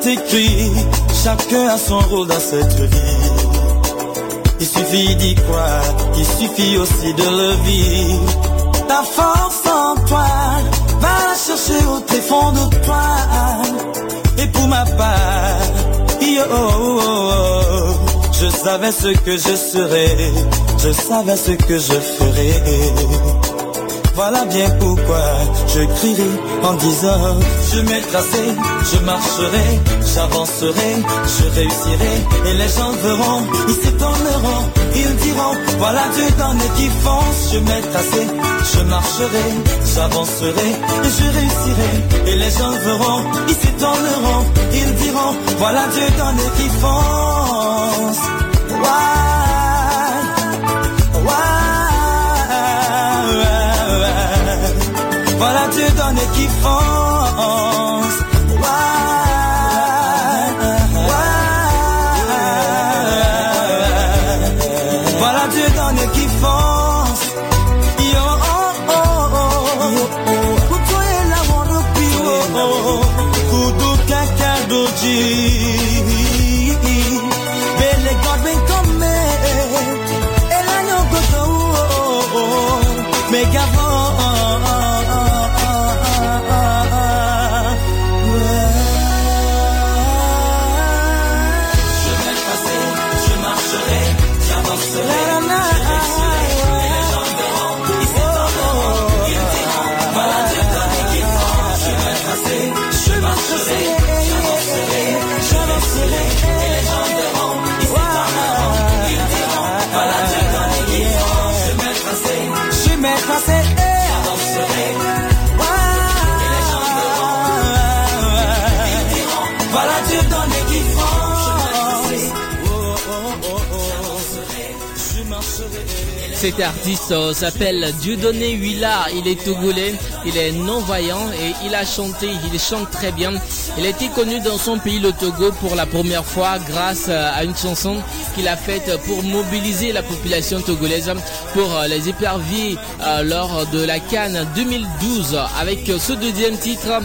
est écrit, chacun a son rôle dans cette vie. Il suffit d'y croire, il suffit aussi de le vivre. Ta force en toi, va la chercher au tréfonds de toi. Et pour ma part, yo, oh, je savais ce que je serais, je savais ce que je ferais. Voilà bien pourquoi je crierai en disant Je m'ai tracé, je marcherai, j'avancerai, je réussirai. Et les gens verront, ils s'étonneront, ils diront Voilà Dieu dans les fonce Je m'ai tracé, je marcherai, j'avancerai et je réussirai. Et les gens verront, ils s'étonneront, ils diront Voilà Dieu dans les fonce Dieu donne qui fonce. Cet artiste s'appelle Dieudonné Huila, il est togolais, il est non-voyant et il a chanté, il chante très bien. Il a été connu dans son pays, le Togo, pour la première fois grâce euh, à une chanson qu'il a faite pour mobiliser la population togolaise pour euh, les éperviers euh, lors de la Cannes 2012. Avec ce deuxième titre,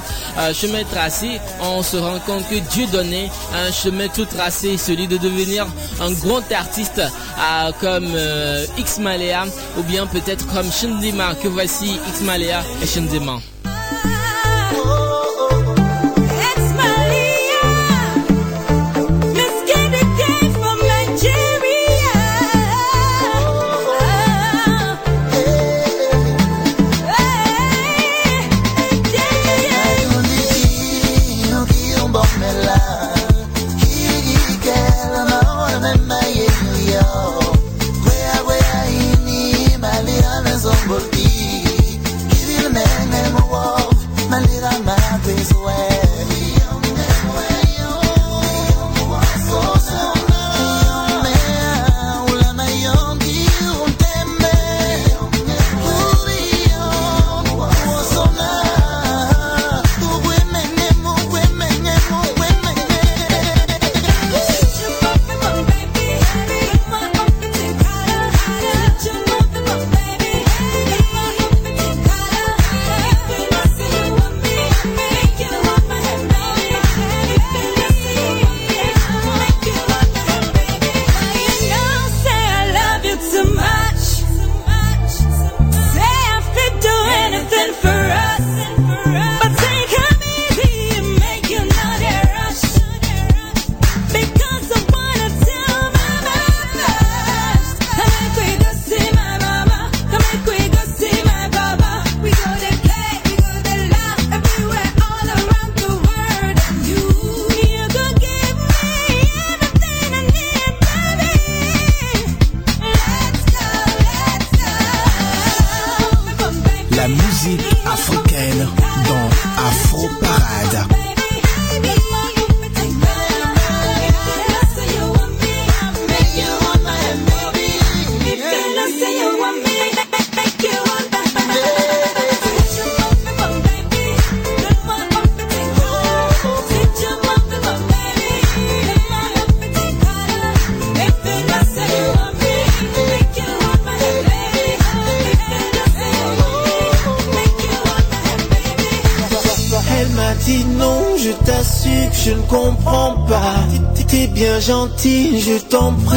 Chemin tracé, on se rend compte que Dieudonné a un chemin tout tracé, celui de devenir un grand artiste comme X ou bien peut-être comme Shendima que voici X Malea et 子吗？Je t'en prie,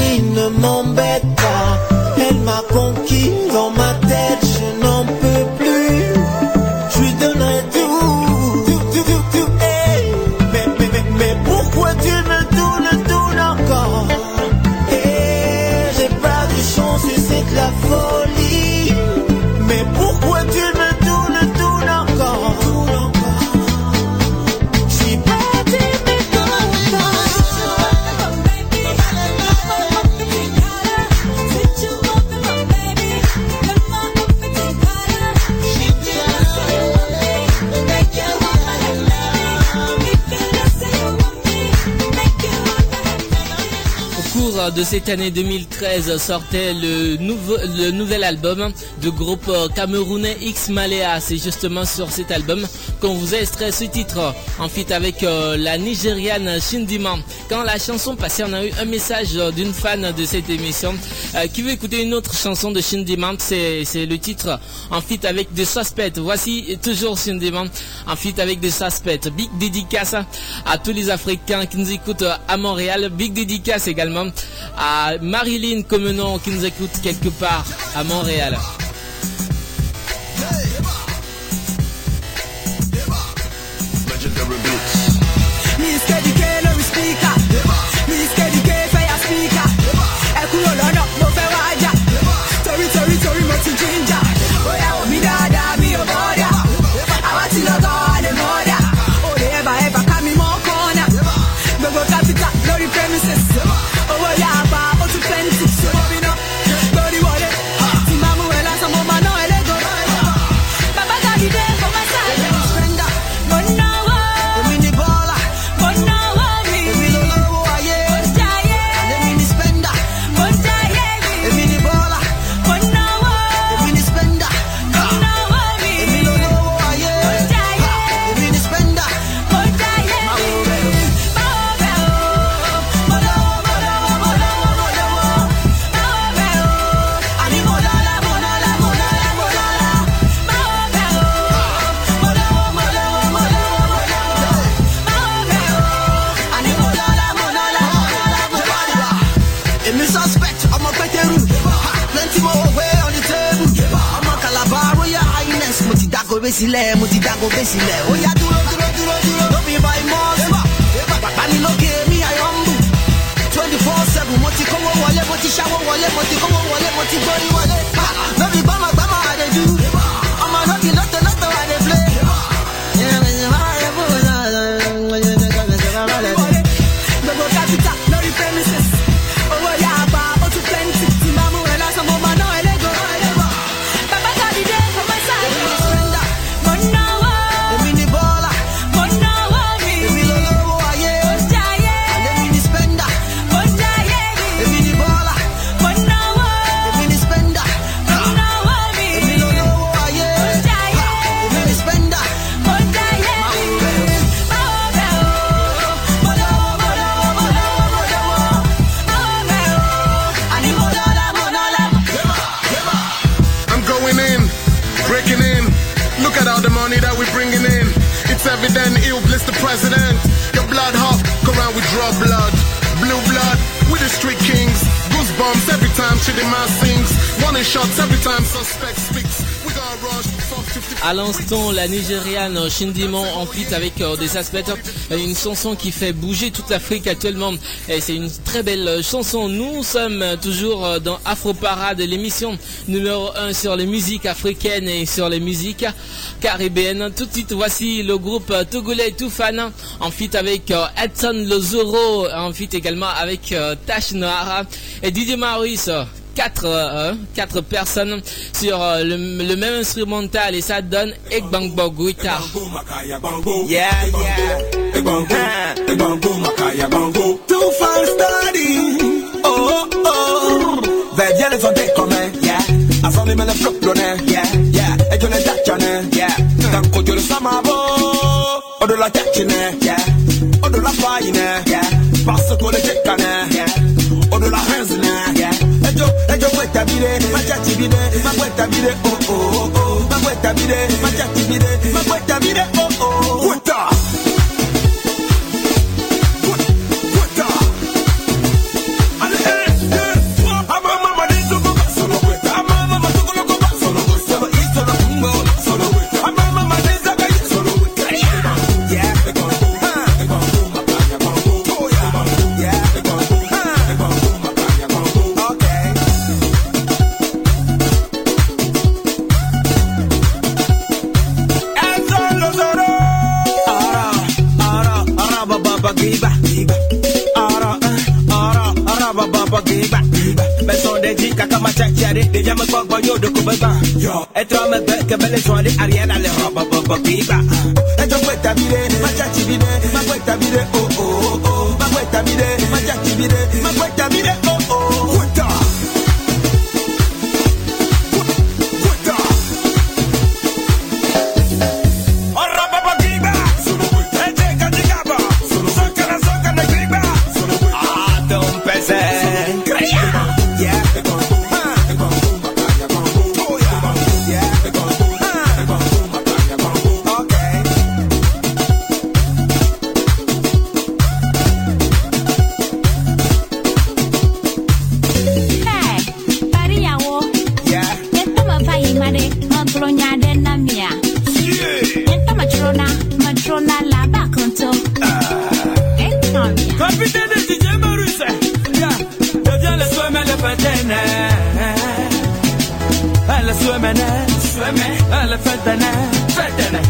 De cette année 2013 sortait le, nouveau, le nouvel album du groupe camerounais X Malea. C'est justement sur cet album qu'on vous a extrait ce titre en feat avec euh, la Nigériane Shindiman. Quand la chanson passait, on a eu un message d'une fan de cette émission euh, qui veut écouter une autre chanson de Shindiman. C'est le titre en feat avec des suspects. Voici toujours Shindiman en feat avec des suspects. Big dédicace à tous les Africains qui nous écoutent à Montréal. Big dédicace également à Marilyn Comenon qui nous écoute quelque part à Montréal. Bẹ́ sílẹ̀, mo ti dáko sílẹ̀. Ó yá dúró dúró dúró dúró. Ló fi ba ìmọ̀ọ́sì. Bàbá mi lókè mi àyọ̀ ń bù. Twenty four seven mo ti kówó wọlé, mo ti ṣáwó wọlé, mo ti kówó wọlé, mo ti gbórí wọlé. Ha, No evident he'll bless the president. Your blood hot, go around with draw blood. Blue blood, with the street kings. Goosebumps every time Chidima sings. Warning shots every time suspect speaks. We got rush, 450. À l'instant, la Nigériane Shindimon en feat avec euh, des aspects, euh, une chanson qui fait bouger toute l'Afrique actuellement. Et c'est une très belle euh, chanson. Nous sommes euh, toujours euh, dans Afro Parade, l'émission numéro 1 sur les musiques africaines et sur les musiques caribéennes. Tout de suite, voici le groupe euh, togolais Toufana en feat avec euh, Edson Lozoro, en feat également avec euh, Tash Noara et Didier Maurice quatre, euh, quatre personnes sur euh, le, le même instrumental et ça donne Ekbangbo guitar. Yeah, yeah. Parce que le jekane. Yeah. O de la renzine. Yeah. Et je, et je veux t'habiller. Ma tchati bide. Ma boîte t'habiller. Oh, oh, oh, oh. Ma boîte t'habiller. Ma tchati bide. Ma boîte t'habiller. Oh, bigba. Ẹjọ́ pẹ̀tàbí rẹ̀, má ṣàtìbí rẹ̀, má pẹ̀tàbí rẹ̀ o. Sömene, söme, hele fedene, fedene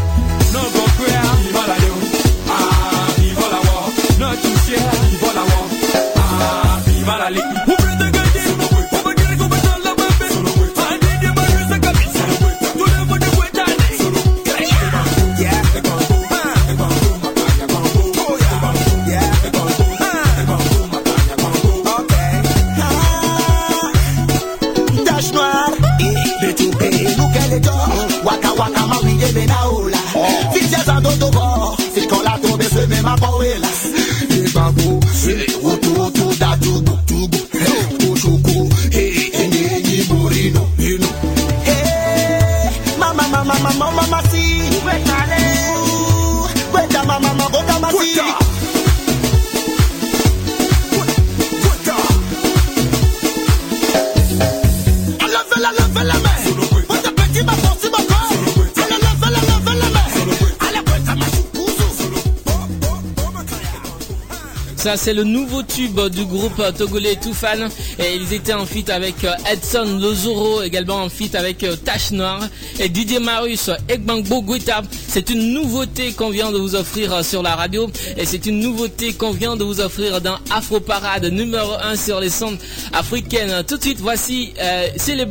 C'est le nouveau tube du groupe togolais Toufan. Et ils étaient en feat avec euh, Edson Lozoro, également en feat avec euh, Tache Noire. Et Didier Marus, Egbangbo Guita. C'est une nouveauté qu'on vient de vous offrir euh, sur la radio. Et c'est une nouveauté qu'on vient de vous offrir dans Afro Parade numéro 1 sur les sondes africaines. Tout de suite, voici euh, C'est les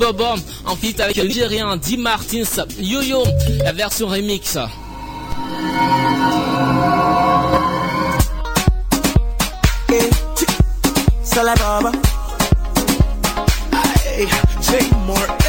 en feat avec le Nigérien Di Martins Yo-Yo, la version remix. till I baba. Hey, take more.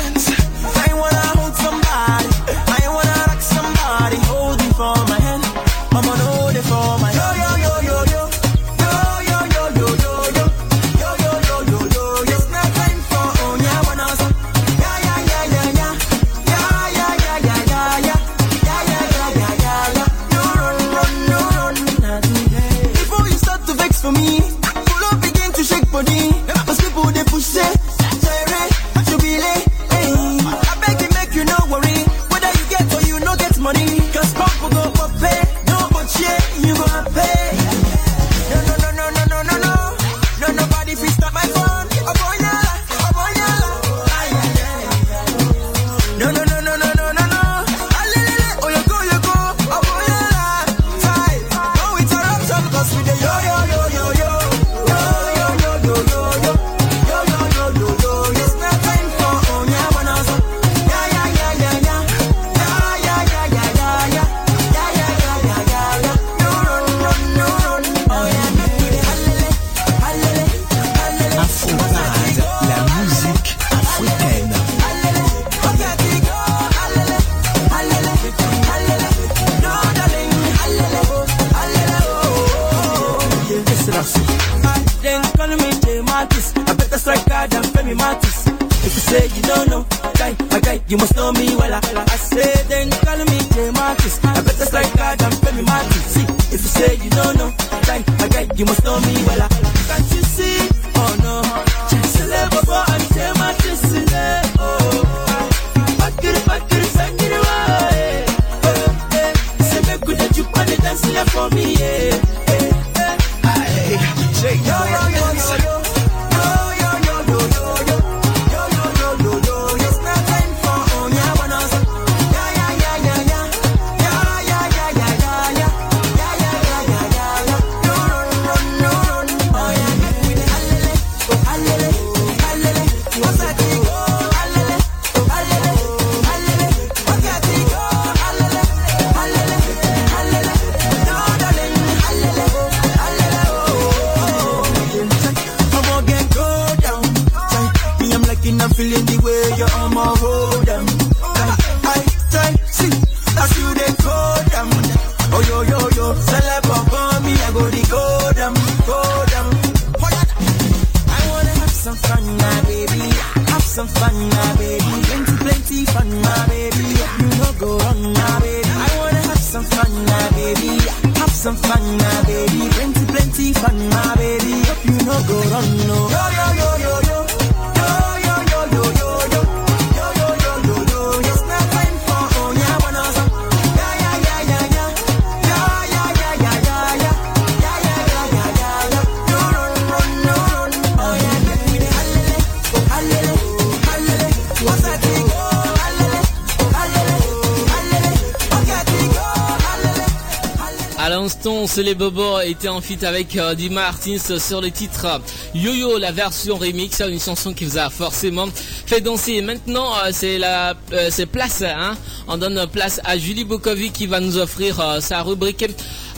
Les Bobos étaient en feat avec euh, Di Martins sur le titre euh, Yo-Yo, la version remix, une chanson qui vous a forcément fait danser. Maintenant, euh, c'est la, c'est place, hein. On donne place à Julie Bokovic qui va nous offrir sa rubrique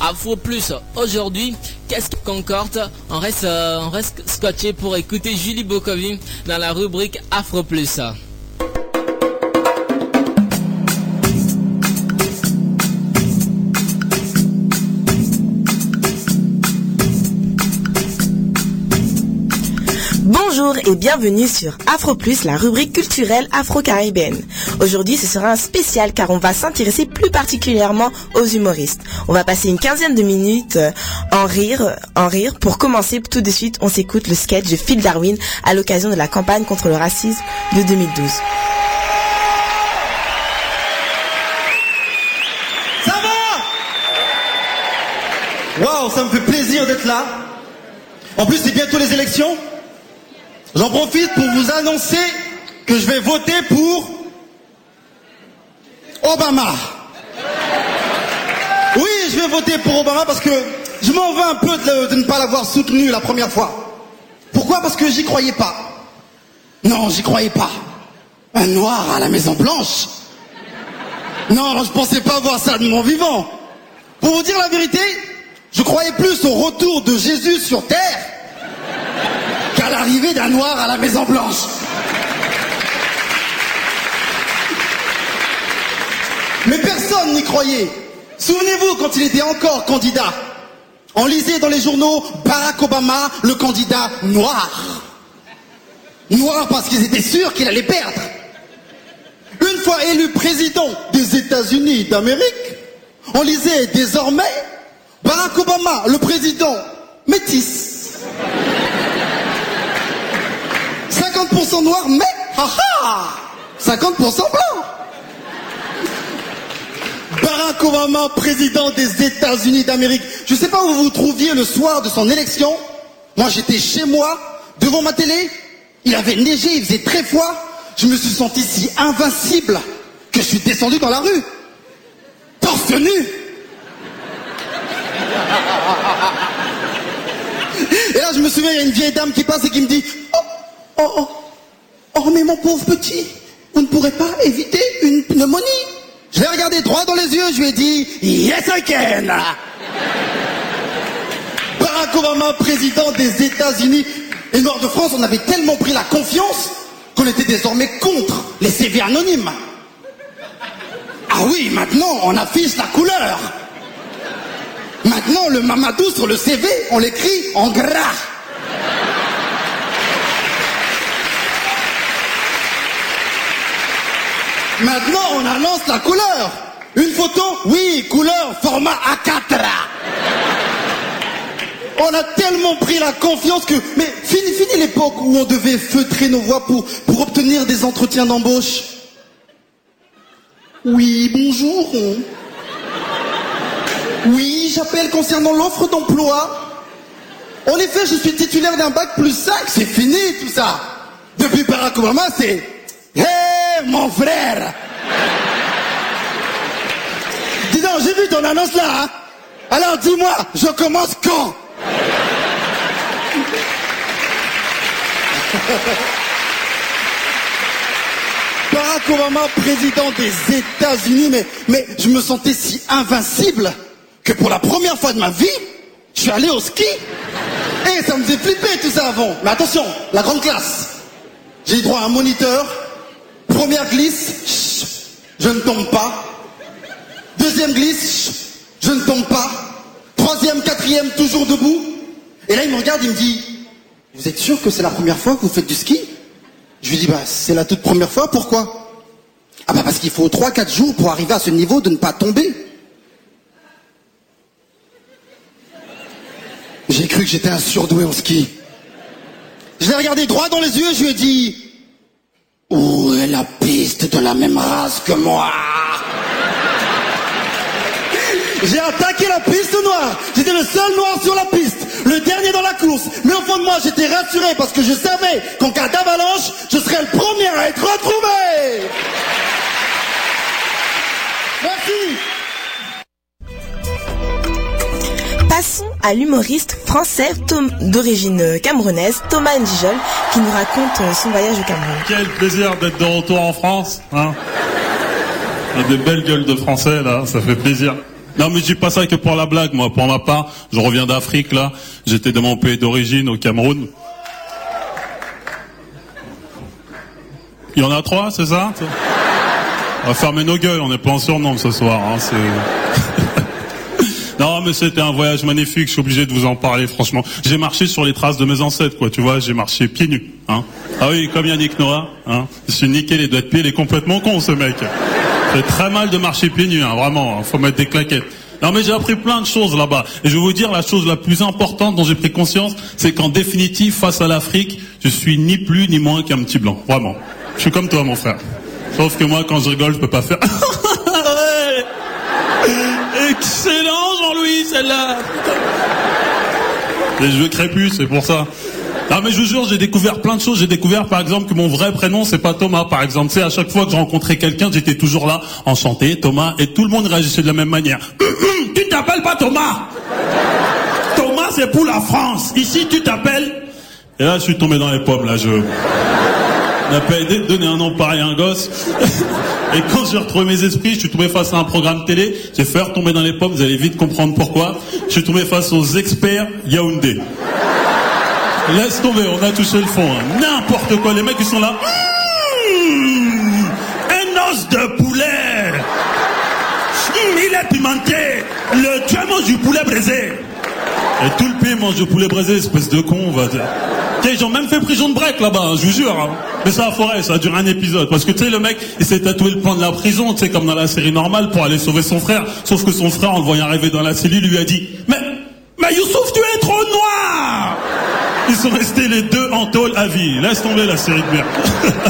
Afro Plus. Aujourd'hui, qu'est-ce qui concorde? On reste, on reste scotché pour écouter Julie Bokovic dans la rubrique Afro Plus. Bonjour et bienvenue sur Afro Plus, la rubrique culturelle afro-caribéenne. Aujourd'hui, ce sera un spécial car on va s'intéresser plus particulièrement aux humoristes. On va passer une quinzaine de minutes euh, en rire, en rire. Pour commencer, tout de suite, on s'écoute le sketch de Phil Darwin à l'occasion de la campagne contre le racisme de 2012. Ça va? Waouh, ça me fait plaisir d'être là. En plus, c'est bientôt les élections. J'en profite pour vous annoncer que je vais voter pour Obama. Oui, je vais voter pour Obama parce que je m'en veux un peu de, ne pas l'avoir soutenu la première fois. Pourquoi? Parce que j'y croyais pas. Non, j'y croyais pas. Un noir à la Maison Blanche Non, je pensais pas voir ça de mon vivant. Pour vous dire la vérité, je croyais plus au retour de Jésus sur terre qu'à l'arrivée d'un noir à la Maison Blanche. Mais personne n'y croyait. Souvenez-vous quand il était encore candidat. On lisait dans les journaux Barack Obama, le candidat noir. Noir parce qu'ils étaient sûrs qu'il allait perdre. Une fois élu président des États-Unis d'Amérique, on lisait désormais Barack Obama, le président métis. 50% noir, mais haha, 50% blanc. Barack Obama, président des États-Unis d'Amérique. Je ne sais pas où vous vous trouviez le soir de son élection. Moi, j'étais chez moi, devant ma télé. Il avait neigé, il faisait très froid. Je me suis senti si invincible que je suis descendu dans la rue. Torse nu. Et là, je me souviens, il y a une vieille dame qui passe et qui me dit Oh, oh, oh, mais mon pauvre petit, vous ne pourrez pas éviter une pneumonie. Je l'ai regardé droit dans les yeux, je lui ai dit Yes, I can. Barack Obama, président des États-Unis et Nord de France, on avait tellement pris la confiance qu'on était désormais contre les CV anonymes. Ah oui, maintenant, on affiche la couleur. Maintenant, le Mamadou sur le CV, on l'écrit en gras. Maintenant, on annonce la couleur. Une photo, oui, couleur, format A4. On a tellement pris la confiance que... Mais fini, fini l'époque où on devait feutrer nos voix pour, pour obtenir des entretiens d'embauche. Oui, bonjour. Oui, j'appelle concernant l'offre d'emploi. En effet, je suis titulaire d'un bac plus 5, c'est fini tout ça. Depuis Barack c'est Hé mon frère Dis donc, j'ai vu ton annonce là. hein. Alors dis-moi, je commence quand? Barack Obama, président des États-Unis, mais, mais je me sentais si invincible que pour la première fois de ma vie, je suis allé au ski. Et ça me faisait flipper tout ça avant. Mais attention, la grande classe. J'ai droit à un moniteur. Première glisse, je ne tombe pas. Deuxième glisse, je ne tombe pas. Troisième, quatrième, toujours debout. Et là, il me regarde, il me dit, Vous êtes sûr que c'est la première fois que vous faites du ski? Je lui dis Bah, c'est la toute première fois, pourquoi? Ah, bah, parce qu'il faut 3-4 jours pour arriver à ce niveau de ne pas tomber. J'ai cru que j'étais un surdoué en ski. Je l'ai regardé droit dans les yeux je lui ai dit Où est la piste de la même race que moi? J'ai attaqué la piste noire. J'étais le seul noir sur la piste, le dernier dans la course. Mais au fond de moi, j'étais rassuré parce que je savais qu'en cas d'avalanche, je serais le premier à être retrouvé. Passons à l'humoriste français d'origine camerounaise, Thomas Ndijol, qui nous raconte euh, son voyage au Cameroun. Quel plaisir d'être de retour en France. Hein On a des belles gueules de français là, ça fait plaisir. Non mais je dis pas ça que pour la blague, moi. Pour ma part, je reviens d'Afrique là. J'étais de mon pays d'origine au Cameroun. Il y en a trois, c'est ça? On va fermer nos gueules, on n'est pas en surnombre ce soir. Hein. Non, mais c'était un voyage magnifique. Je suis obligé de vous en parler, franchement. J'ai marché sur les traces de mes ancêtres, quoi. Tu vois, j'ai marché pieds nus. Hein. Ah oui, comme Yannick Noah. Hein. Je suis niqué les doigts de pied. Il est complètement con, ce mec. C'est très mal de marcher pieds nus, hein, vraiment. hein. Faut mettre des claquettes. Non, mais j'ai appris plein de choses là-bas. Et je vais vous dire, la chose la plus importante dont j'ai pris conscience, c'est qu'en définitive, face à l'Afrique, je suis ni plus ni moins qu'un petit blanc. Vraiment. Je suis comme toi, mon frère. Sauf que moi, quand je rigole, je peux pas faire. Excellent, Celle-là. Les jeux crépus, c'est pour ça. Non mais je vous jure, j'ai découvert plein de choses. J'ai découvert par exemple que mon vrai prénom c'est pas Thomas par exemple. Sais, à chaque fois que je rencontrais quelqu'un, j'étais toujours là, enchanté, Thomas, et tout le monde réagissait de la même manière. tu t'appelles pas Thomas Thomas c'est pour la France. Ici tu t'appelles. Et là je suis tombé dans les pommes là. Je n'a pas aidé de donner un nom pareil à un gosse. Et quand j'ai retrouvé mes esprits, je suis tombé face à un programme télé, j'ai fait retomber dans les pommes, vous allez vite comprendre pourquoi. Je suis tombé face aux experts Yaoundé. Laisse tomber, on a touché le fond. hein. N'importe quoi, les mecs ils sont là. Mmh, un os de poulet. Mmh, il est pimenté. Le tu mange du poulet braisé. Et tout le pays mange du poulet braisé, espèce de con, on va dire. Tu sais, Ils ont même fait prison de break là-bas, je vous jure. hein. Mais ça a forêt, ça a duré un épisode. Parce que tu sais, le mec, il s'est tatoué le plan de la prison, tu sais, comme dans la série normale, pour aller sauver son frère. Sauf que son frère, en le voyant arriver dans la cellule, lui a dit Mais, mais Youssouf, tu es trop noir Ils sont restés les deux en tôle à vie. Laisse tomber la série de merde.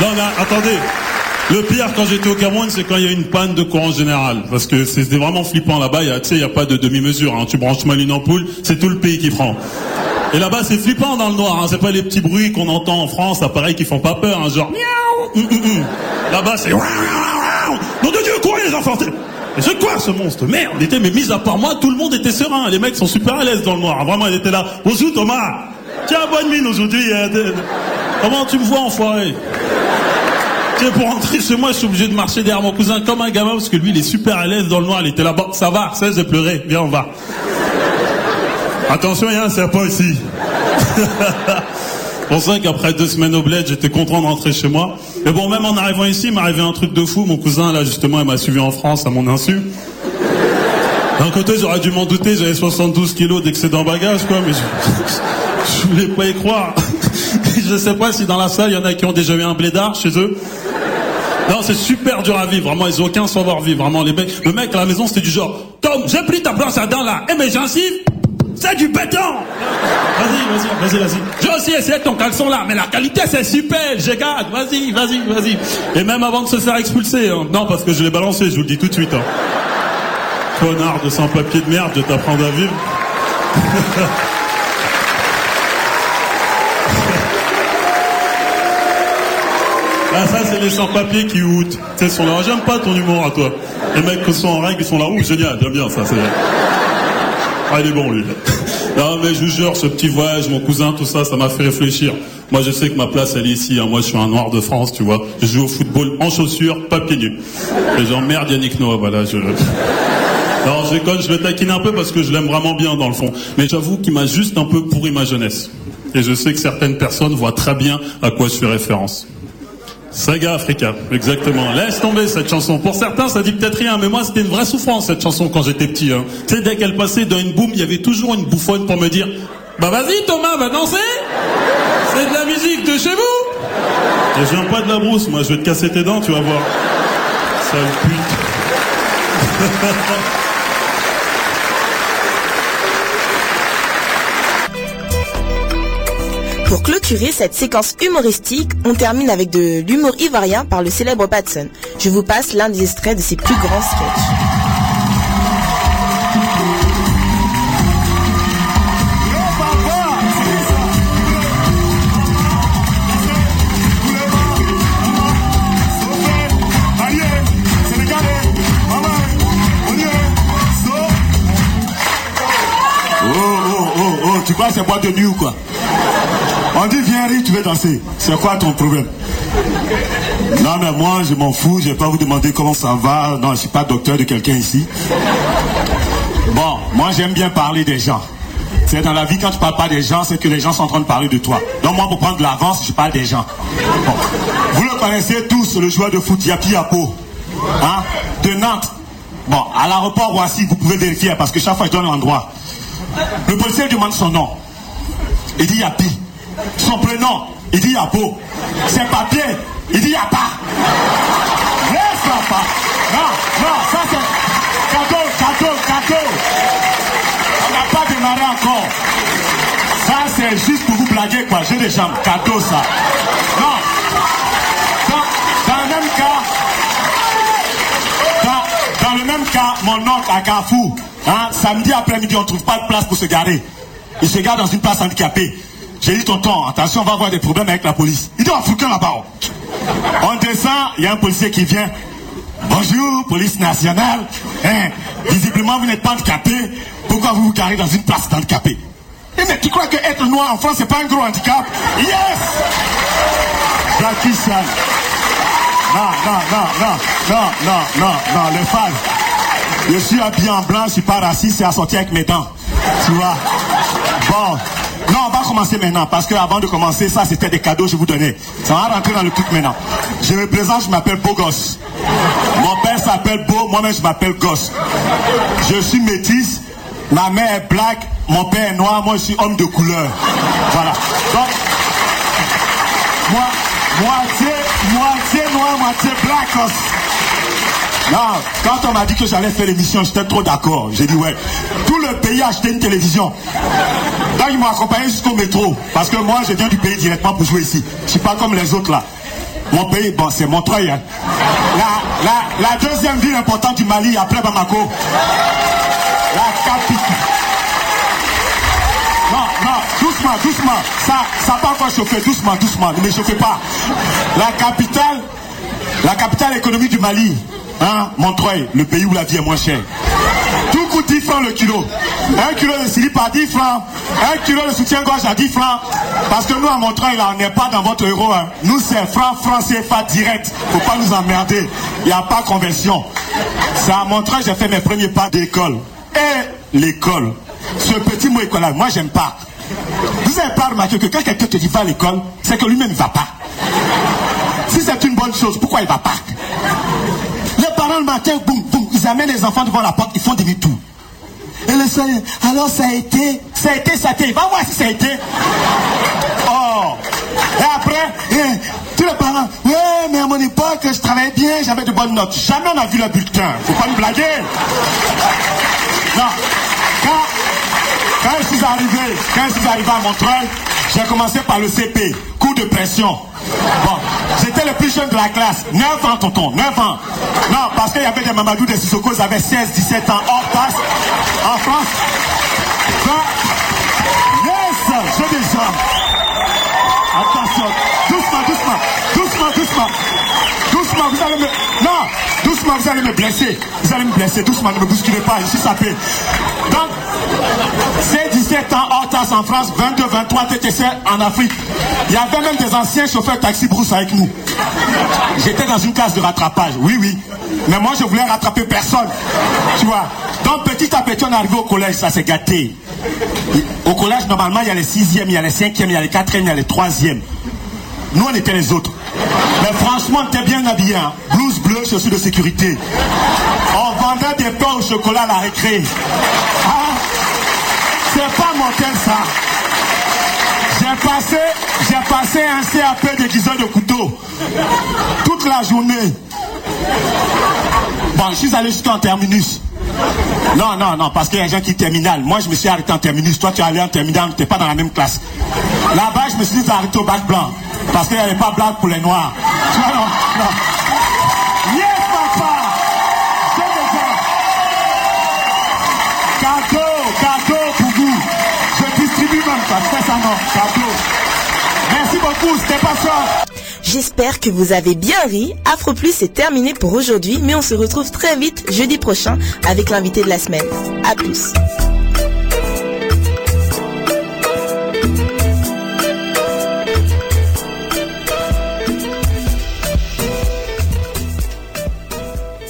Non, mais attendez. Le pire quand j'étais au Cameroun, c'est quand il y a une panne de courant général. Parce que c'était vraiment flippant là-bas. Tu sais, il n'y a pas de demi-mesure. hein. Tu branches mal une ampoule, c'est tout le pays qui prend. Et là-bas, c'est flippant dans le noir. Hein. C'est pas les petits bruits qu'on entend en France, appareils qui font pas peur. Hein. Genre, miaou, hum, hum, hum. Là-bas, c'est... Nom de Dieu, courez les enfants Mais c'est quoi ce monstre? Merde, était, mais mis à part moi, tout le monde était serein. Les mecs sont super à l'aise dans le noir. Vraiment, ils étaient là. Bonjour Thomas. Tiens, bonne mine aujourd'hui. Comment tu me vois, enfoiré? Tu pour rentrer chez moi, je suis obligé de marcher derrière mon cousin comme un gamin parce que lui, il est super à l'aise dans le noir. Il était là-bas. Ça va, ça, j'ai pleuré. Viens, on va. Attention, il y a un serpent ici. Pour ça qu'après deux semaines au bled, j'étais content de rentrer chez moi. Mais bon, même en arrivant ici, il m'est arrivé un truc de fou. Mon cousin, là, justement, il m'a suivi en France à mon insu. D'un côté, j'aurais dû m'en douter, j'avais 72 kilos d'excédent bagage, quoi, mais je, je voulais pas y croire. je sais pas si dans la salle, il y en a qui ont déjà eu un blédard chez eux. Non, c'est super dur à vivre, vraiment, ils ont aucun savoir-vivre, vraiment, les mecs. Le mec à la maison, c'était du genre, Tom, j'ai pris ta planche à dents là, eh mais gencive, c'est du béton Vas-y, vas-y, vas-y, vas-y. J'ai aussi essayé ton caleçon là, mais la qualité c'est super, j'ai vas-y, vas-y, vas-y. Et même avant de se faire expulser, hein. non, parce que je l'ai balancé, je vous le dis tout de suite. Hein. Connard de sans-papier de merde, je vais t'apprendre à vivre. Ah ça c'est les sans-papiers qui outent. Sais, sont là. J'aime pas ton humour à toi. Les mecs qui sont en règle, ils sont là. Ouh, génial, j'aime bien ça. C'est... Ah, il est bon lui. Non mais je vous jure, ce petit voyage, mon cousin, tout ça, ça m'a fait réfléchir. Moi je sais que ma place elle est ici. hein. Moi je suis un noir de France, tu vois. Je joue au football en chaussures, pas pieds nus. Et j'emmerde Yannick Noah, voilà. Je... Non, je déconne, je le taquine un peu parce que je l'aime vraiment bien dans le fond. Mais j'avoue qu'il m'a juste un peu pourri ma jeunesse. Et je sais que certaines personnes voient très bien à quoi je fais référence. Saga Africa, exactement. Laisse tomber cette chanson. Pour certains, ça dit peut-être rien, mais moi, c'était une vraie souffrance, cette chanson, quand j'étais petit. Hein. Tu sais, dès qu'elle passait dans une boum, il y avait toujours une bouffonne pour me dire Bah vas-y, Thomas, va danser C'est de la musique de chez vous je viens pas de la brousse, moi, je vais te casser tes dents, tu vas voir. Sale pute. Pour clôturer cette séquence humoristique, on termine avec de l'humour ivoirien par le célèbre Patson. Je vous passe l'un des extraits de ses plus grands sketchs. Oh, oh, oh, tu que c'est boîte de nuit ou quoi? On dit viens rire, tu veux danser. C'est quoi ton problème? Non mais moi je m'en fous, je vais pas vous demander comment ça va. Non, je suis pas docteur de quelqu'un ici. Bon, moi j'aime bien parler des gens. C'est dans la vie quand tu parles pas des gens, c'est que les gens sont en train de parler de toi. Donc moi pour prendre de l'avance, je parle des gens. Vous le connaissez tous, le joueur de foot Yapi Yapo. Hein? De Nantes. Bon, à l'aéroport Roissy, vous pouvez vérifier parce que chaque fois je donne l'endroit. Le policier demande son nom. Il dit Yapi. Son prénom, il dit Yapo. Ses papiers, il dit Yapa. Laisse Yapa. Non, non, ça c'est cadeau, cadeau, cadeau. On n'a pas démarré encore. Ça c'est juste pour vous blaguer quoi. J'ai des jambes. Cadeau ça. Non. Dans, le même cas, dans, dans le même cas, mon oncle à Carrefour, hein, samedi après-midi, on ne trouve pas de place pour se garer. Il se gare dans une place handicapée. J'ai dit, tonton, attention, on va avoir des problèmes avec la police. Il dit, fout là-bas. oh. On descend, il y a un policier qui vient. Bonjour, police nationale. Hein, visiblement, vous n'êtes pas handicapé. Pourquoi vous vous garez dans une place handicapée Eh, mais tu crois que être noir en France, c'est pas un gros handicap? Yes Jackie. Non, non, non, non, non, non, non, non, les fans. Je suis habillé en blanc, je suis pas raciste, c'est assorti avec mes dents. Tu vois? Bon. Non, on va commencer maintenant, parce que avant de commencer, ça c'était des cadeaux que je vous donnais. Ça va rentrer dans le truc maintenant. Je me présente, je m'appelle Beau Gosse. Mon père s'appelle Beau, moi-même je m'appelle Gosse. Je suis métisse, ma mère est black, mon père est noir, moi je suis homme de couleur. Voilà. Donc, moi, moitié, moitié noir, moitié black. Gosse. Non, quand on m'a dit que j'allais faire l'émission, j'étais trop d'accord. J'ai dit ouais. Tout le pays a acheté une télévision. Donc ils m'ont accompagné jusqu'au métro. Parce que moi, je viens du pays directement pour jouer ici. Je suis pas comme les autres là. Mon pays, bon, c'est Montreuil. hein. La, la, deuxième ville importante du Mali après Bamako. La capitale. Non, non, doucement, doucement. Ça, ça n'a pas encore chauffé. Doucement, doucement. Ne me chauffez pas. La capitale, la capitale économique du Mali. Hein, Montreuil, le pays où la vie est moins chère. Tout coûte 10 francs le kilo. Un kilo de slip à 10 francs. Un kilo de soutien-gorge à 10 francs. Parce que nous, à Montreuil, là, on n'est pas dans votre euro. hein. Nous, c'est franc, franc, CFA direct. Faut pas nous emmerder. Il n'y a pas conversion. C'est à Montreuil, j'ai fait mes premiers pas d'école. Et l'école. Ce petit mot école moi, j'aime pas. Vous avez pas remarqué que quand quelqu'un te dit va à l'école, c'est que lui-même ne va pas. Si c'est une bonne chose, pourquoi il va pas? Le matin, boum, boum, ils amènent les enfants devant la porte, ils font demi-tour. Et le seul, alors ça a été, ça a été, ça a été, va voir si ça a été. Oh Et après, eh, tous les parents, ouais, mais à mon époque, je travaillais bien, j'avais de bonnes notes. Jamais on a vu le bulletin. Faut pas me blaguer. Non. Quand, quand je suis arrivé, quand je suis arrivé à Montreuil, j'ai commencé par le CP, coup de pression. Bon, j'étais le plus jeune de la classe, 9 ans tonton, 9 ans. Non, parce qu'il y avait des Mamadou, des Sissoko, ils avaient 16, 17 ans hors passe. En France, ben, yes, j'ai des jambes. Attention, doucement, doucement, doucement, doucement. Vous allez me... Non, doucement, vous allez me blesser. Vous allez me blesser, doucement, ne me bousculez pas, je suis sapé. Donc, c'est 17 ans hors tasse en France, 22, 23 TTC en Afrique. Il y avait même des anciens chauffeurs taxi brousse avec nous. J'étais dans une classe de rattrapage, oui, oui. Mais moi, je voulais rattraper personne. Tu vois. Donc, petit à petit, on est arrivé au collège, ça s'est gâté. Au collège, normalement, il y a les sixièmes, il y a les cinquièmes, il y a les quatrièmes, il y a les troisièmes. Nous, on était les autres. Mais franchement, t'es bien habillé. Hein? Blouse bleue, chaussures de sécurité. On vendait des pains au chocolat à la récré. Ah, c'est pas mortel ça. J'ai passé, j'ai passé un CAP déguisé de couteau. Toute la journée. Bon, je suis allé jusqu'en terminus. Non, non, non, parce qu'il y a des gens qui terminal. Moi, je me suis arrêté en terminus. Toi, tu es allé en terminal, tu n'es pas dans la même classe. Là-bas, je me suis arrêté au bac blanc. Parce qu'il n'y avait pas blanc pour les noirs. Tu non, non. Yes, papa! J'ai déjà. Cadeau, cadeau pour vous. Je distribue même ça. Fais ça, non. Cadeau. Merci beaucoup, c'était pas ça. J'espère que vous avez bien ri. Afro Plus est terminé pour aujourd'hui, mais on se retrouve très vite jeudi prochain avec l'invité de la semaine. A plus.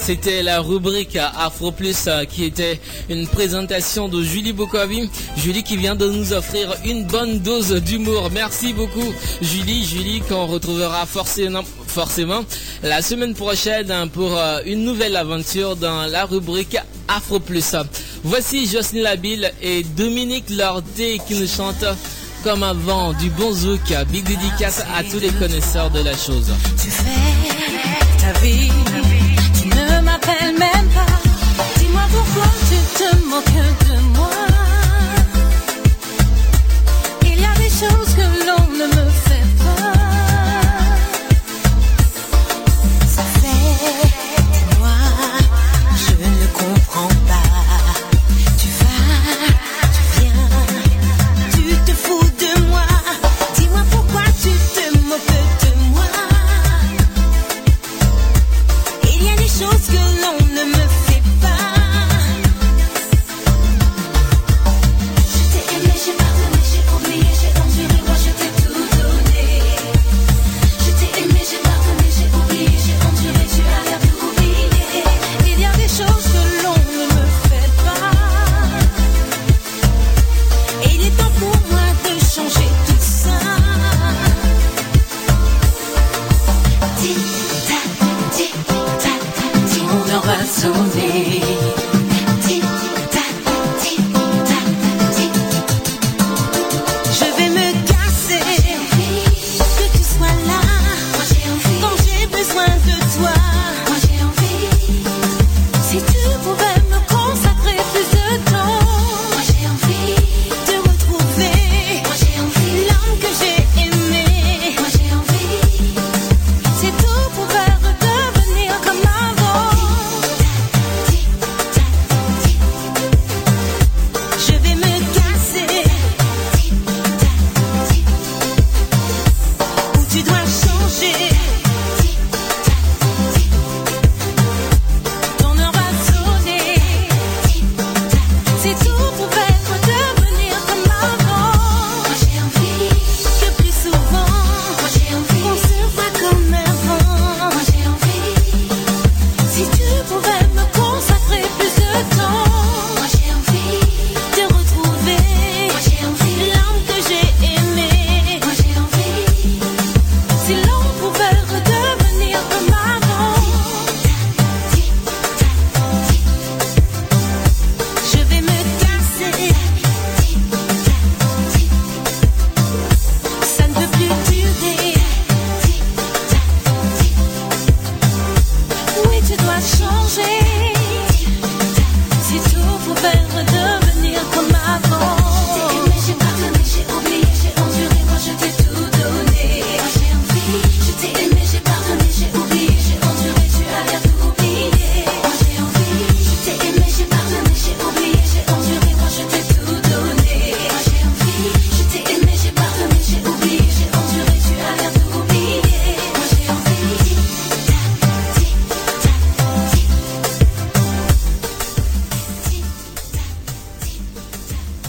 C'était la rubrique Afro Plus euh, qui était une présentation de Julie Bokovi. Julie qui vient de nous offrir une bonne dose d'humour. Merci beaucoup Julie. Julie qu'on retrouvera forcément, la semaine prochaine hein, pour euh, une nouvelle aventure dans la rubrique Afro Plus. Voici Jocelyne Labille et Dominique Lorté qui nous chantent comme avant du bon zouk. Big dédicace à tous les connaisseurs de la chose. M'appelles même pas. Dis-moi pourquoi tu te moques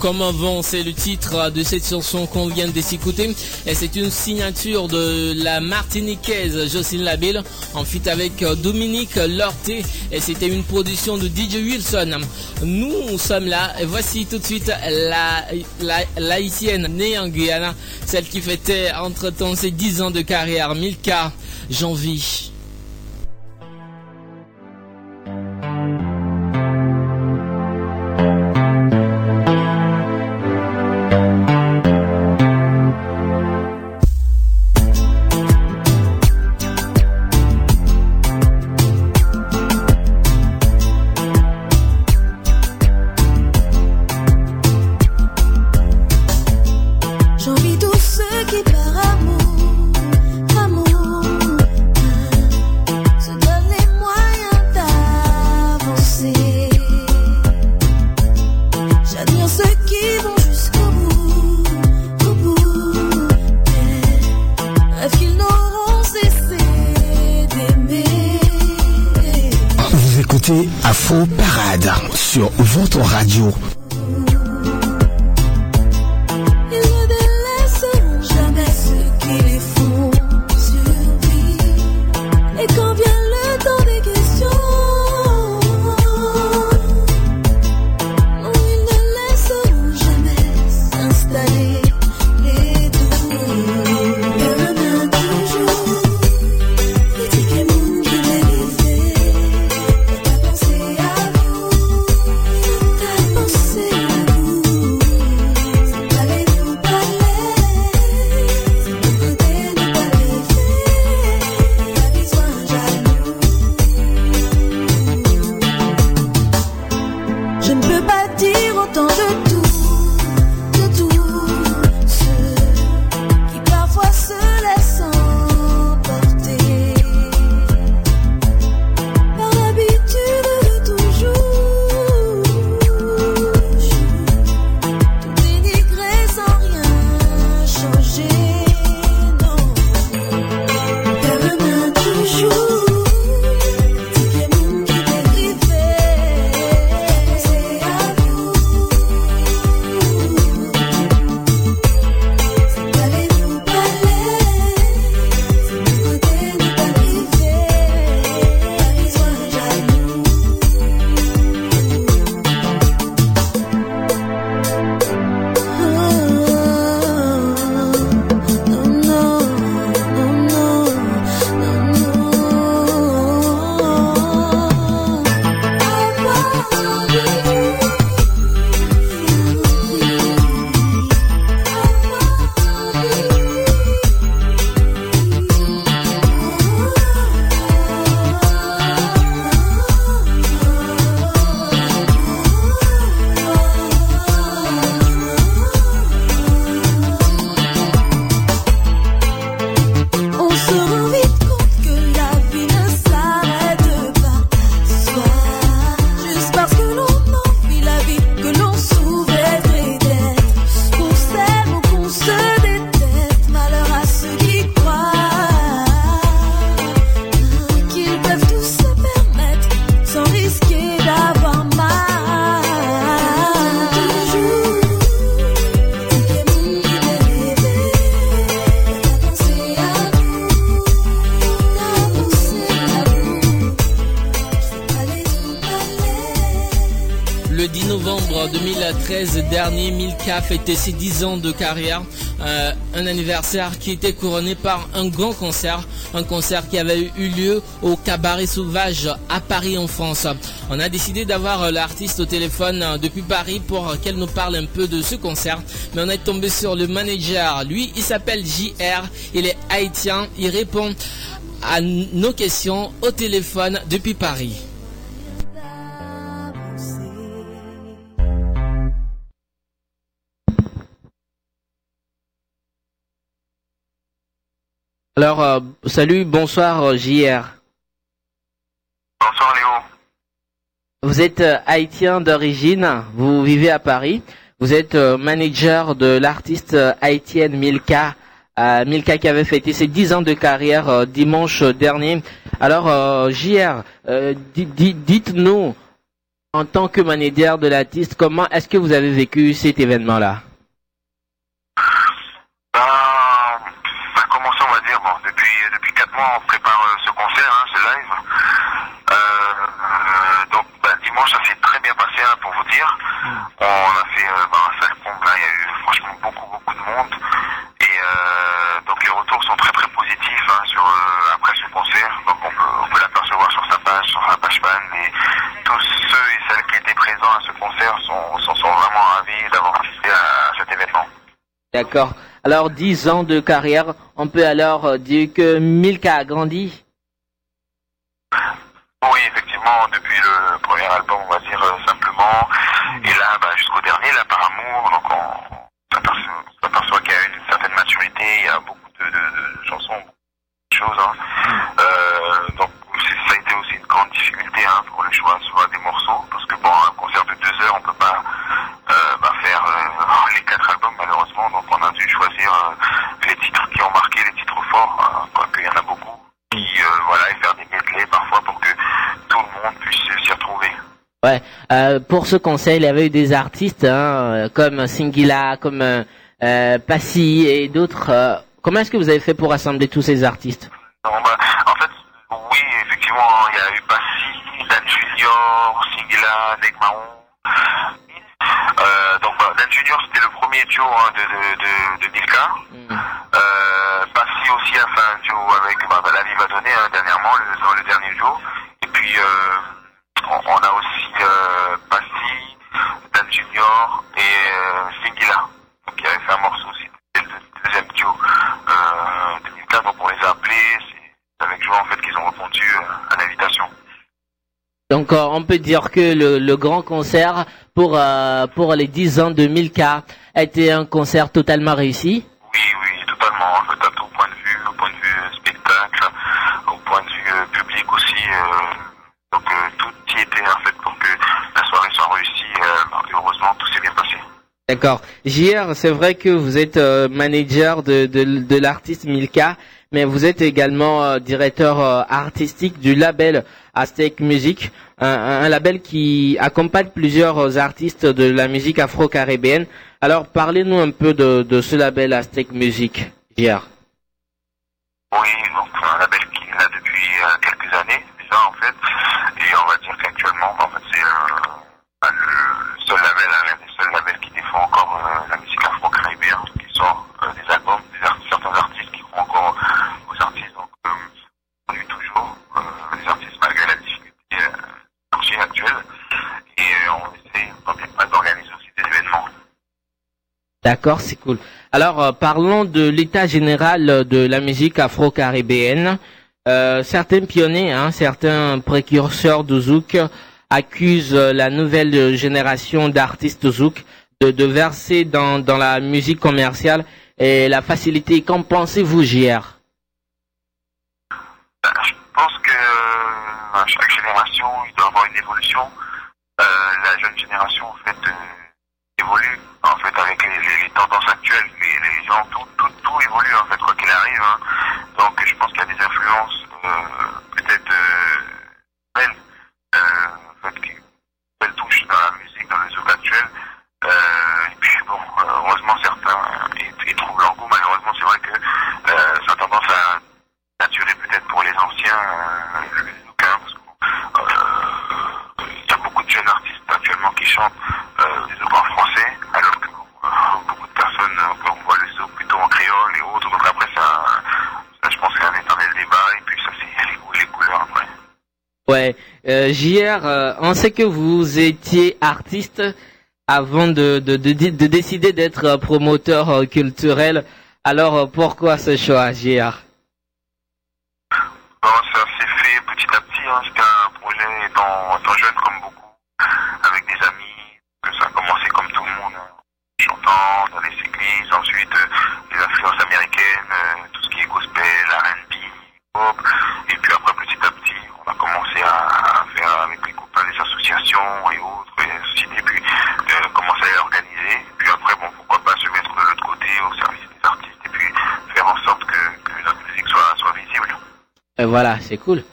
Comme avant, c'est le titre de cette chanson qu'on vient de s'écouter. Et c'est une signature de la Martiniquaise Jocelyne Labille en fit avec Dominique Lorté. Et c'était une production de DJ Wilson. Nous sommes là. Et voici tout de suite la, la, l'haïtienne née en Guyane. Celle qui fêtait entre temps ses 10 ans de carrière. Milka, j'en vis. Votre Fêtait ses 10 ans de carrière. Euh, un anniversaire qui était couronné par un grand concert. Un concert qui avait eu lieu au Cabaret Sauvage à Paris en France. On a décidé d'avoir l'artiste au téléphone depuis Paris pour qu'elle nous parle un peu de ce concert. Mais on est tombé sur le manager. Lui, il s'appelle JR. Il est haïtien. Il répond à nos questions au téléphone depuis Paris. Alors, euh, salut, bonsoir euh, JR. Bonsoir Léo. Vous êtes euh, haïtien d'origine, vous vivez à Paris, vous êtes euh, manager de l'artiste haïtienne Milka, Milka qui avait fêté ses 10 ans de carrière dimanche dernier. Alors, JR, di- di- dites-nous, En tant que manager de l'artiste, comment est-ce que vous avez vécu cet événement-là Ça a commencé, on va dire, bon, depuis, depuis 4 mois, on prépare euh, ce concert, hein, ce live. Euh, euh, donc, bah, dimanche, ça s'est très bien passé, hein, pour vous dire. On a fait bah, un salle là, il y a eu franchement beaucoup, beaucoup de monde. Et donc, les retours sont très, très positifs hein, sur, après ce concert. Donc, on peut, on peut l'apercevoir sur sa page, sur sa page fan. Et tous ceux et celles qui étaient présents à ce concert sont, sont, sont vraiment ravis d'avoir assisté à cet événement. D'accord. Alors, 10 ans de carrière, on peut alors euh, dire que Milka a grandi? Oui, effectivement, depuis le premier album, on va dire euh, simplement, et là, bah, jusqu'au dernier, là, par amour, donc on s'aperçoit qu'il y a une certaine maturité, il y a beaucoup de, de- de chansons, beaucoup de choses. hein. Euh, donc ça a été aussi une grande difficulté hein, pour le choix, choix des morceaux, parce que bon, un concert de deux heures, on peut pas euh, bah, faire euh, les quatre albums malheureusement, donc on a dû choisir euh, les titres qui ont marqué, les titres forts, hein, quoique il y en a beaucoup, euh, voilà, et faire des medley parfois pour que tout le monde puisse s'y retrouver. Ouais. Euh, pour ce concert, il y avait eu des artistes hein, comme Singila, comme euh, Passy et d'autres. euh. comment est-ce que vous avez fait pour rassembler tous ces artistes? Non, bah, en fait, oui, effectivement, il y a eu Passy, Dan Junior, Singila, Negmaon. Euh, donc, bah, Dan Junior, c'était le premier duo hein, de, de, de, de Milka. Euh, Passy aussi a fait un duo avec bah, bah, La Vie va donner hein, dernièrement, le, dans le dernier duo. Et puis, euh, on, on a aussi euh, Passy, Dan Junior et euh, Singila. Donc, il avait fait un morceau aussi, c'était le deuxième duo euh, de Milka. Donc, on les a appelés. C'est avec joie, en fait, qu'ils ont répondu euh, à l'invitation. Donc euh, on peut dire que le, le grand concert pour euh, pour les 10 ans de Milka a été un concert totalement réussi. Oui, oui, totalement. En fait, à tout point de vue, au point de vue spectacle, au point de vue euh, public aussi. euh, donc, euh, tout y était en fait pour que la soirée soit réussie. heureusement, tout s'est bien passé. D'accord. JR, c'est vrai que vous êtes manager de, de, de l'artiste Milka, mais vous êtes également directeur artistique du label Aztec Music, un, un- label qui accompagne plusieurs artistes de la musique afro-caribéenne. Alors parlez-nous un peu de, ce label Aztec Music, JR. Oui, donc un label qui est là depuis euh, quelques années déjà en fait. Et on va dire qu'actuellement, en fait, c'est euh, bah, le seul label, hein, l'un des seuls labels qui défend encore euh, la musique afro-caribéenne, qui sort euh, des albums, des certains artistes qui croient encore aux artistes. Donc, euh, on est toujours euh, les artistes malgré la difficulté euh, du marché actuel. Et euh, on essaie d'organiser aussi des événements. D'accord, c'est cool. Alors, euh, parlons de l'état général euh, de la musique afro-caribéenne. Euh, certains pionniers, hein, certains précurseurs du zouk accusent la nouvelle génération d'artistes zouk de, de verser dans, la musique commerciale et la facilité. Qu'en pensez-vous, JR Je pense que chaque génération, il doit avoir une évolution. La jeune génération, en fait, évolue en fait avec les, tendances actuelles. Les, les gens, tout, tout, tout évolue en fait, quoi qu'il arrive. hein. Donc, je pense qu'il y a des influences euh, peut-être euh, belles, euh, qui belles touches dans la musique, dans le zouk actuel. Et puis bon, heureusement certains y, y trouvent leur goût. Malheureusement, c'est vrai que ça a tendance à naturé peut-être pour les anciens euh, le zouk, hein, parce qu'il y a beaucoup de jeunes artistes actuellement qui chantent euh, des zouk en français, alors que euh, beaucoup de personnes, euh, on voit le zouk plutôt en créole et autres. Donc après, ça, ça je pense que c'est un éternel débat, et puis ça, c'est les goûts et les couleurs après. Ouais, euh, JR, on sait que vous étiez artiste avant de, de, de, de décider d'être euh, promoteur euh, culturel. Alors, euh, pourquoi ce choix, JR Bon, ça s'est fait petit à petit, hein. c'était un projet étant, étant jeune comme beaucoup, avec des amis, que ça a commencé comme tout le monde, hein, chantant dans les églises, ensuite les influences américaines, tout ce qui est gospel, R&B, pop, et puis après petit à petit, on a commencé à, à faire avec les copains des associations et autres, et les sociétés, puis euh, commencer à les organiser, puis après, bon, pourquoi pas se mettre de l'autre côté au service des artistes, et puis faire en sorte que, que notre musique soit, soit visible. Et voilà, c'est cool.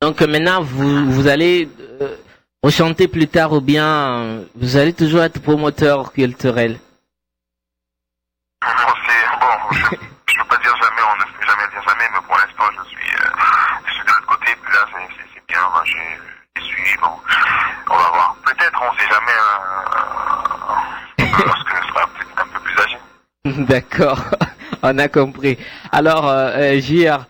Donc euh, maintenant, vous, vous allez euh, rechanter plus tard ou bien euh, vous allez toujours être promoteur culturel? Bon, c'est bon, je, je peux pas dire jamais, on ne peut jamais dire jamais, mais pour l'instant, je suis, euh, je suis de l'autre côté, puis là, c'est- bien, moi, je, je suis, bon, on va voir. Peut-être, on sait jamais, euh, lorsque je serai un peu plus âgé. D'accord, on a compris. Alors, euh, JR,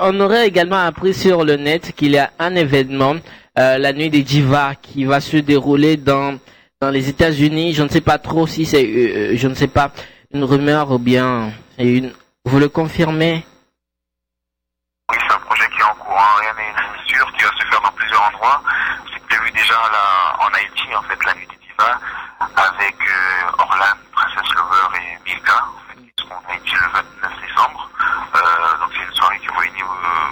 on, aurait également appris sur le net qu'il y a un événement, euh, la nuit des divas, qui va se dérouler dans les États-Unis. Je ne sais pas trop si c'est, euh, euh, je ne sais pas, une rumeur ou bien une. Vous le confirmez? Oui, c'est un projet qui est en cours, hein, rien n'est sûr, qui va se faire dans plusieurs endroits. C'est prévu déjà là, en Haïti, en fait, la nuit des divas, avec euh, Orlan, Princess Lover et Milka, qui seront en Haïti le 29 décembre. Euh, donc c'est une soirée qui réunit euh,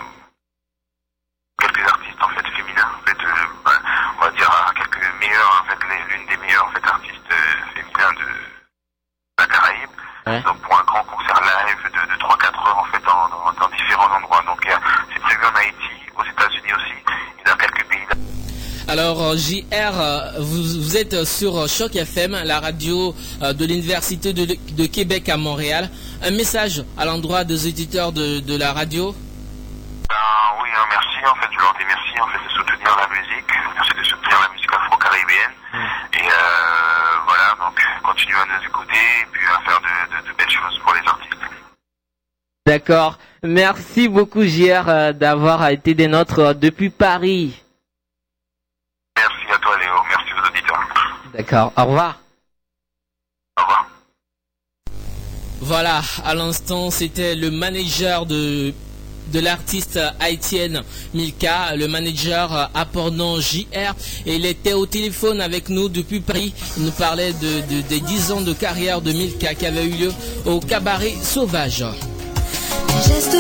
quelques artistes en fait féminins, en fait, euh, bah, on va dire à quelques meilleurs, en fait, les- l'une des meilleures en fait artistes euh, féminins de la Caraïbe. Donc pour un grand concert live de, de 3-4 heures en fait dans, dans- dans différents endroits. Donc euh, c'est prévu en Haïti, aux États-Unis aussi, et dans quelques pays. Alors euh, JR, euh, vous, vous êtes sur Choc FM, la radio de l'Université de, de Québec à Montréal. Un message à l'endroit des éditeurs de, de la radio? Ben oui, hein, merci en fait, je leur dis merci en fait de soutenir la musique, merci de soutenir la musique afro-caribéenne. Et euh, voilà, à nous écouter et puis à faire de, de- de belles choses pour les artistes. D'accord. Merci beaucoup JR euh, d'avoir été des nôtres euh, depuis Paris. Merci à toi Léo, merci aux auditeurs. D'accord. Au revoir. Au revoir. Voilà, à l'instant, c'était le manager de de l'artiste haïtienne Milka, le manager euh, appordant JR, il était au téléphone avec nous depuis Paris. Il nous parlait de, de- des 10 ans de carrière de Milka qui avait eu lieu au cabaret sauvage. Tes gestes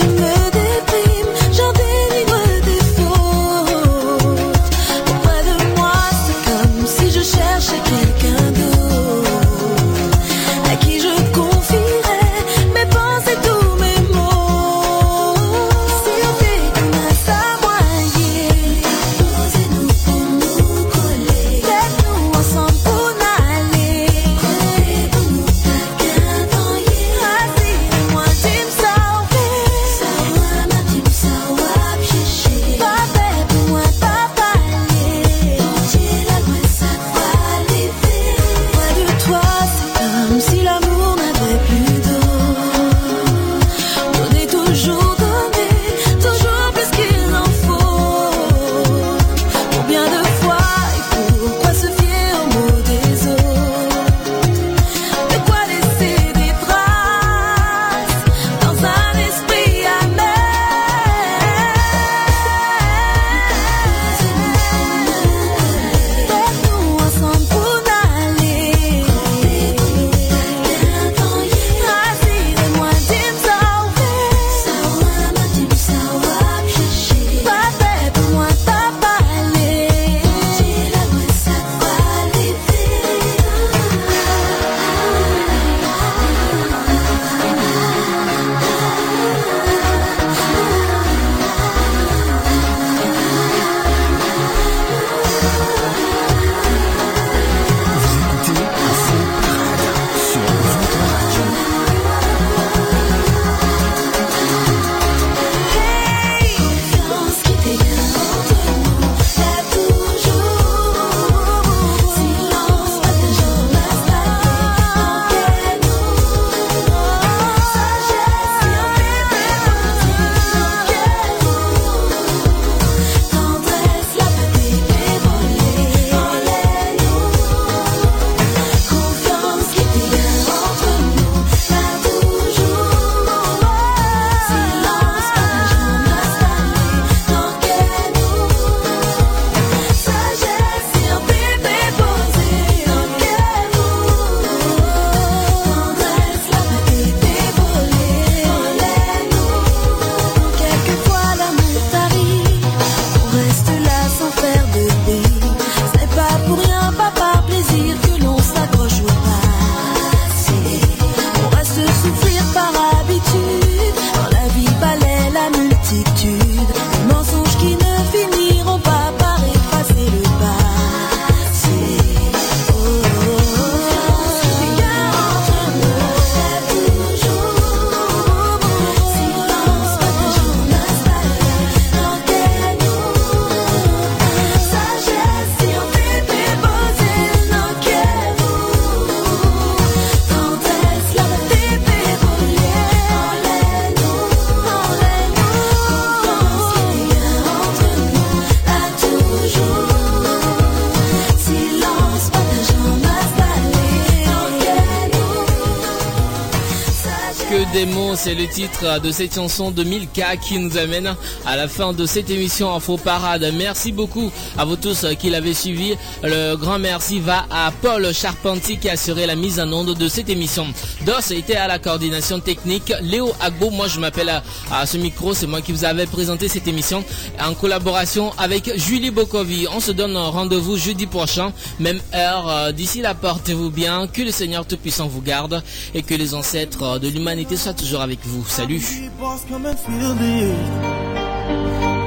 c'est le titre de cette chanson de Milka qui nous amène à la fin de cette émission Info Parade. Merci beaucoup à vous tous qui l'avez suivi. Le grand merci va à Paul Charpentier qui a assuré la mise en onde de cette émission. Dos était à la coordination technique. Léo Agbo, moi je m'appelle à, ce micro, c'est moi qui vous avais présenté cette émission en collaboration avec Julie Bokovi. On se donne rendez-vous jeudi prochain, même heure. Euh, D'ici là, portez-vous bien, que le Seigneur Tout-Puissant vous garde et que les ancêtres de l'humanité soient toujours avec vous. Salut.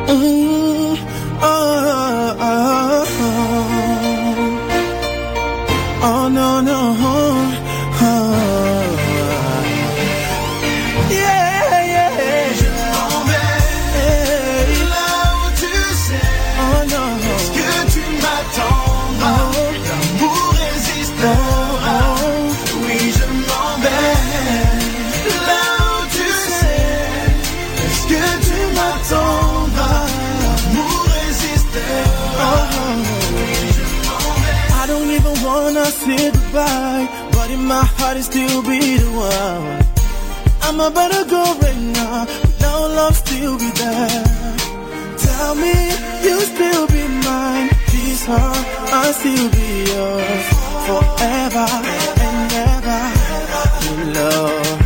Mm, ah, ah, ah. Oh. My still be the one. I'm about to go right now, but now love still be there. Tell me you still be mine, this heart I still be yours forever and ever. In love.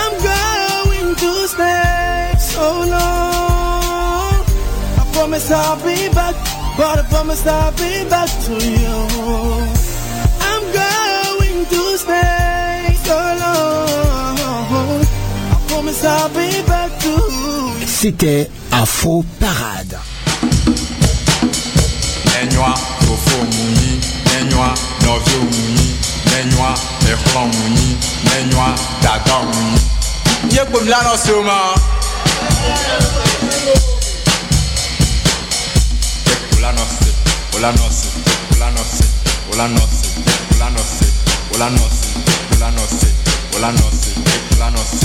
I'm going to stay so long. I promise I'll be back, but I promise I'll be back to you. to stay so long. C'était Parade. Mouni, la la noce, la noce, la noce, la noce,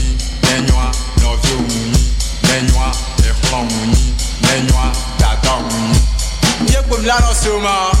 salon mouini, mais noir, t'attends mouini. Y'a pas de.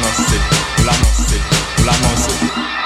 l'annoncer, de l'annoncer, de l'annoncer.